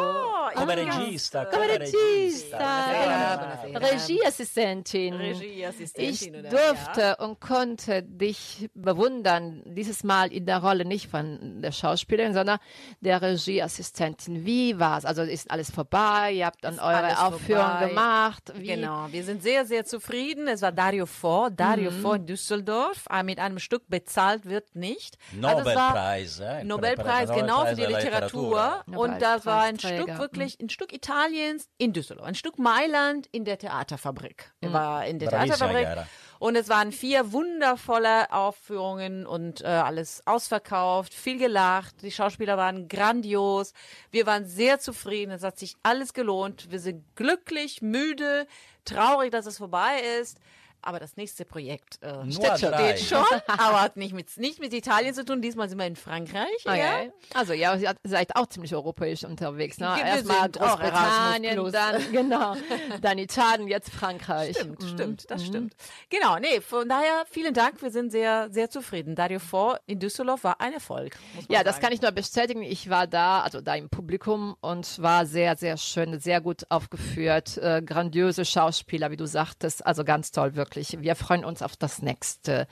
Come ich- regista, Come regista. Buonasera. Regieassistentin. Regieassistentin, Ich durfte Ja. und konnte dich bewundern, dieses Mal in der Rolle nicht von der Schauspielerin, sondern der Regieassistentin. Wie war's? Also ist alles vorbei? Ihr habt dann Ist eure Aufführung vorbei. gemacht. Wie? Genau, wir sind sehr, sehr zufrieden. Es war Dario Fo, Dario Mhm. Fo in Düsseldorf. äh, Mit einem Stück bezahlt wird nicht. Also es war Nobelpreis? Nobelpreis, genau für die della Literatur. Und das war ein Stück Nobelpreisträger. wirklich, ein Stück Italiens in Düsseldorf, ein Stück Mailand in der Theaterfabrik. Mhm. War in der Theaterfabrik. Chiara. Und es waren vier wundervolle Aufführungen und äh, alles ausverkauft, viel gelacht. Die Schauspieler waren grandios. Wir waren sehr zufrieden. Es hat sich alles gelohnt. Wir sind glücklich, müde, traurig, dass es vorbei ist. Aber das nächste Projekt äh, Nur steht, schon, drei. steht schon, aber hat nicht mit, nicht mit Italien zu tun. Diesmal sind wir in Frankreich. Ja. Okay. Also ja, ihr seid auch ziemlich europäisch unterwegs. Ne? Erstmal Großbritannien, dann genau, dann Italien, jetzt Frankreich. Stimmt, Mhm. stimmt, das stimmt. Genau, nee, von daher vielen Dank, wir sind sehr, sehr zufrieden. Dario Vor in Düsseldorf war ein Erfolg. Ja, das sagen. kann ich nur bestätigen. Ich war da, also da im Publikum und war sehr, sehr schön, sehr gut aufgeführt. Äh, grandiose Schauspieler, wie du sagtest. Also ganz toll, wirklich. Wir freuen uns auf das nächste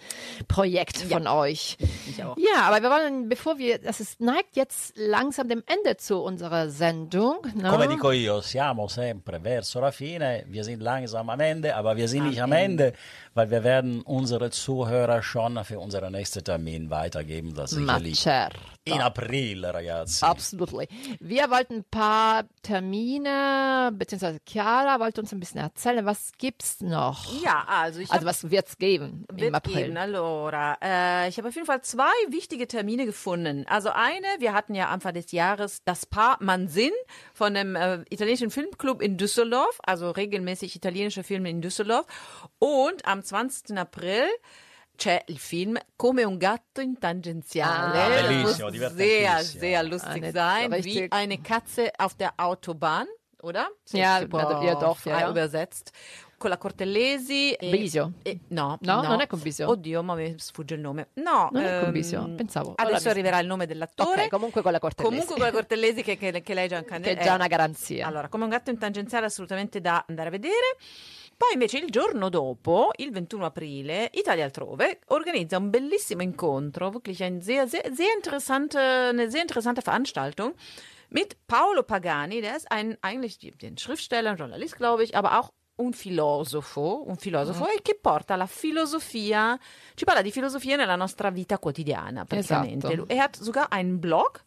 Projekt von euch. Ich auch. Ja, aber wir wollen, bevor wir, das ist, neigt jetzt langsam dem Ende zu unserer Sendung. Ne? Come dico io, siamo sempre verso la fine, wir sind langsam am Ende, aber wir sind nicht am Ende, weil wir werden unsere Zuhörer schon für unseren nächsten Termin weitergeben, das sicherlich Macer. In April, ragazzi. Absolutely. Wir wollten ein paar Termine, beziehungsweise Chiara wollte uns ein bisschen erzählen, was gibt's noch? Ja, also ich Also was wird's geben im Wird April? geben, allora. Äh, ich habe auf jeden Fall zwei wichtige Termine gefunden. Also eine, wir hatten ja Anfang des Jahres das Paar Mansin von dem äh, italienischen Filmclub in Düsseldorf, also regelmäßig italienische Filme in Düsseldorf. Und am 20. April c'è il film Come un gatto in tangenziale. Ah, bellissimo, muss sehr, divertentissimo. sehr lustig Eine sein, wie eine Katze auf der Autobahn, oder? So Ja, tipo ja, doch, ja, frei ja. übersetzt. Con la Cortellesi. e- Bisio. e- no, No, non è con Bisio. Oddio, ma mi sfugge il nome. No, Non è con ehm, Bisio, pensavo. Ora Adesso arriverà il nome dell'attore. Ok, comunque con la Cortellesi. Comunque con la Cortellesi che, che, che lei già Che è già una garanzia. Allora, come un gatto in tangenziale assolutamente da andare a vedere. Poi invece il giorno dopo, il 21 aprile, Italia altrove organizza un bellissimo incontro, wirklich ein sehr, sehr, sehr interessante, eine sehr interessante Veranstaltung mit Paolo Pagani, der ist ein eigentlich ein Schriftsteller, ein Journalist, glaube ich, aber auch un filosofo, un filosofo e che porta la filosofia, ci parla di filosofia nella nostra vita quotidiana praticamente. Esatto. Er hat sogar einen Blog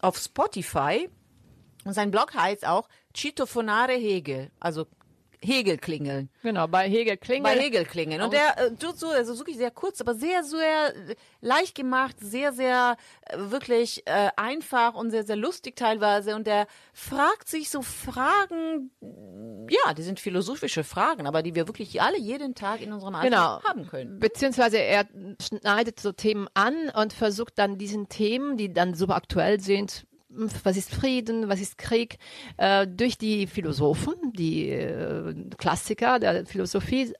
auf Spotify und sein Blog heißt auch Citofonare Hegel, also Hegel klingeln. Genau, bei Hegel Klingel. Bei Hegel klingeln. Und der äh, tut so, also wirklich sehr kurz, aber sehr, sehr äh, leicht gemacht, sehr, sehr äh, wirklich äh, einfach und sehr, sehr lustig teilweise. Und der fragt sich so Fragen, ja, die sind philosophische Fragen, aber die wir wirklich alle jeden Tag in unserem Alltag Genau. haben können. Beziehungsweise er schneidet so Themen an und versucht dann diesen Themen, die dann super aktuell sind, was ist Frieden, was ist Krieg, äh, durch die Philosophen, die äh, Klassiker der Philosophie,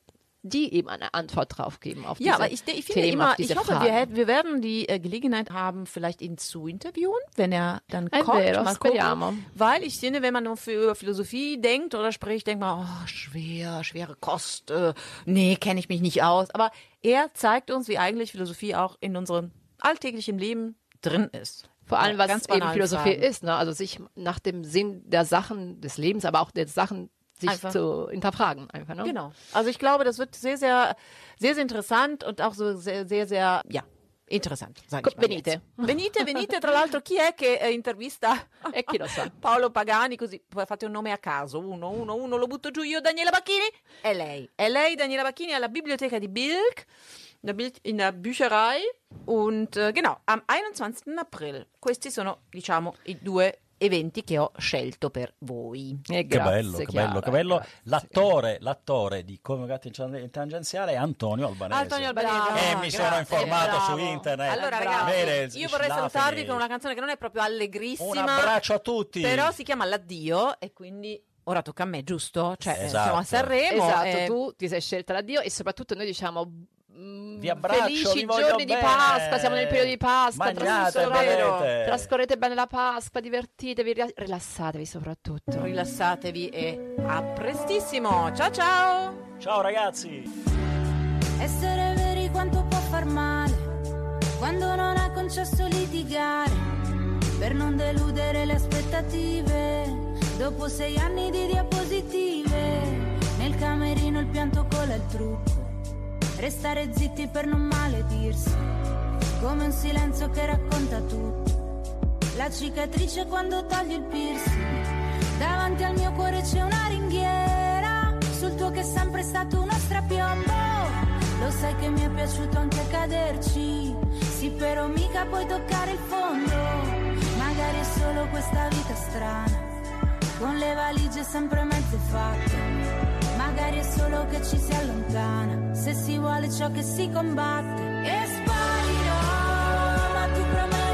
die eben eine Antwort drauf geben auf Ja, diese aber ich, ich finde Themen, immer, ich hoffe, wir, hätten- wir werden die äh, Gelegenheit haben, vielleicht ihn zu interviewen, wenn er dann È kommt. vero, Mal gucken. Weil ich finde, wenn man nur für über Philosophie denkt oder spricht, denkt man, oh, schwer, schwere Kost, äh, nee, kenne ich mich nicht aus. Aber er zeigt uns, wie eigentlich Philosophie auch in unserem alltäglichen Leben drin ist. Vor allem, Ja, was ganz eben Philosophie Fragen. ist, ne? also sich nach dem Sinn der Sachen des Lebens, aber auch der Sachen sich Einfach. zu hinterfragen einfach. Ne? Genau. Also ich glaube, das wird sehr, sehr, sehr, sehr interessant und auch so sehr, sehr, sehr, ja, interessant, sage ich mal Venite. Venite, venite. Tra l'altro, chi è che eh, intervista E chi lo sa? Paolo Pagani, così fate un nome a caso, uno, uno, uno, lo butto giù io, Daniela Bacchini, è lei. È lei, Daniela Bacchini, alla Biblioteca di Bilk, in der, Bild, in der Bücherei. Und äh, genau, am 21. April. Questi sono, diciamo, i due eventi che ho scelto per voi. E Che grazie, bello, che Chiara, bello, che bello. grazie. L'attore, l'attore di Come un gatto in Tan- in tangenziale è Antonio Albanese. Antonio Albanese. Bravo. E mi sono Grazie, informato bravo. su internet. Allora, Bravo. ragazzi, io vorrei salutarvi con una canzone che non è proprio Un allegrissima. abbraccio a tutti. Però si chiama L'addio e quindi ora tocca a me, giusto? Cioè, eh, Esatto. siamo a Sanremo. Esatto, e- tu ti sei scelta l'addio e soprattutto noi diciamo Vi abbraccio, felici vi giorni di bene. Pasqua, siamo nel periodo di Pasqua, trascorrete- trascorrete bene la Pasqua, divertitevi, ri- rilassatevi soprattutto. Rilassatevi e a prestissimo. Ciao ciao! Ciao ragazzi! Essere veri quanto può far male quando non è concesso litigare per non deludere le aspettative. Dopo sei anni di diapositive, nel camerino il pianto cola il trucco. Restare zitti per non maledirsi, come un silenzio che racconta tutto. La cicatrice quando togli il piercing. Davanti al mio cuore c'è una ringhiera, sul tuo che è sempre stato uno strapiombo. Lo sai che mi è piaciuto anche caderci, sì però mica puoi toccare il fondo. Magari è solo questa vita strana, con le valigie sempre mezze fatte. Magari è solo che ci si allontana, se si vuole ciò che si combatte. E sparirò, ma tu promettimi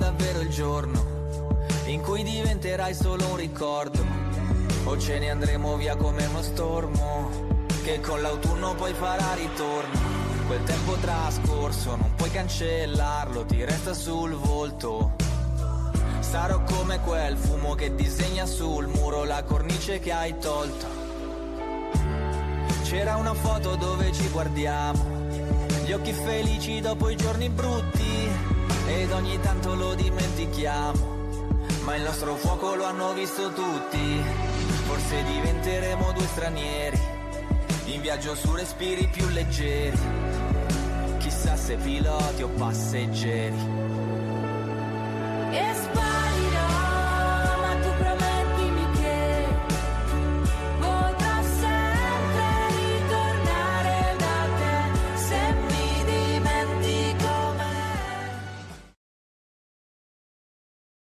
davvero il giorno in cui diventerai solo un ricordo. O ce ne andremo via come uno stormo, che con l'autunno poi farà ritorno. Quel tempo trascorso non puoi cancellarlo, ti resta sul volto. Sarò come quel fumo che disegna sul muro la cornice che hai tolto. C'era una foto dove ci guardiamo, gli occhi felici dopo i giorni brutti ed ogni tanto lo dimentichiamo. Ma il nostro fuoco lo hanno visto tutti, forse diventeremo due stranieri, in viaggio su respiri più leggeri, chissà se piloti o passeggeri.